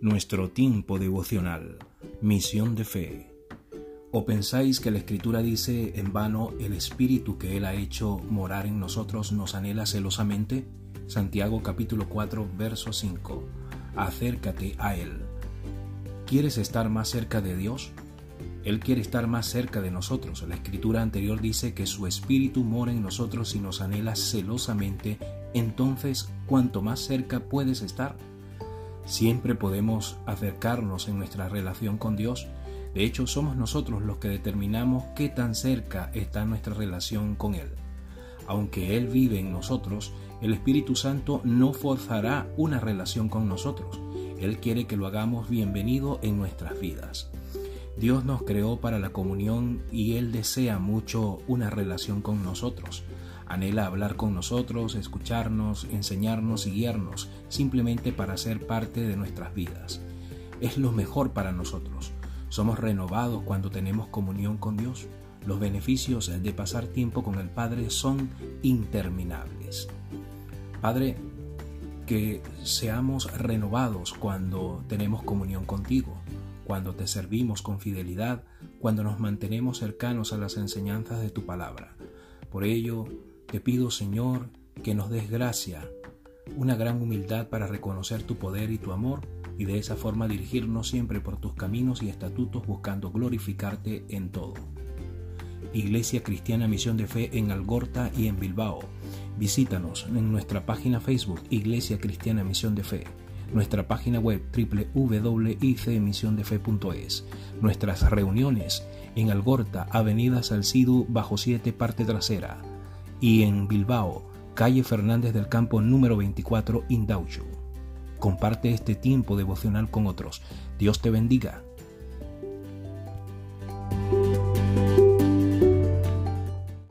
nuestro tiempo devocional, misión de fe. ¿O pensáis que la Escritura dice en vano el Espíritu que Él ha hecho morar en nosotros nos anhela celosamente? Santiago capítulo 4, verso 5. Acércate a Él. ¿Quieres estar más cerca de Dios? Él quiere estar más cerca de nosotros. La escritura anterior dice que su Espíritu mora en nosotros y nos anhela celosamente. Entonces, ¿cuánto más cerca puedes estar? Siempre podemos acercarnos en nuestra relación con Dios. De hecho, somos nosotros los que determinamos qué tan cerca está nuestra relación con Él. Aunque Él vive en nosotros, el Espíritu Santo no forzará una relación con nosotros. Él quiere que lo hagamos bienvenido en nuestras vidas. Dios nos creó para la comunión y Él desea mucho una relación con nosotros. Anhela hablar con nosotros, escucharnos, enseñarnos y guiarnos, simplemente para ser parte de nuestras vidas. Es lo mejor para nosotros. Somos renovados cuando tenemos comunión con Dios. Los beneficios de pasar tiempo con el Padre son interminables. Padre, que seamos renovados cuando tenemos comunión contigo, cuando te servimos con fidelidad, cuando nos mantenemos cercanos a las enseñanzas de tu palabra. Por ello, te pido, Señor, que nos des gracia, una gran humildad para reconocer tu poder y tu amor y de esa forma dirigirnos siempre por tus caminos y estatutos buscando glorificarte en todo. Iglesia Cristiana Misión de Fe en Algorta y en Bilbao. Visítanos en nuestra página Facebook Iglesia Cristiana Misión de Fe, nuestra página web www.icmisiondefe.es, nuestras reuniones en Algorta, Avenida Salcido, bajo 7, parte trasera, y en Bilbao, calle Fernández del Campo número 24, Indaucho. Comparte este tiempo devocional con otros. Dios te bendiga.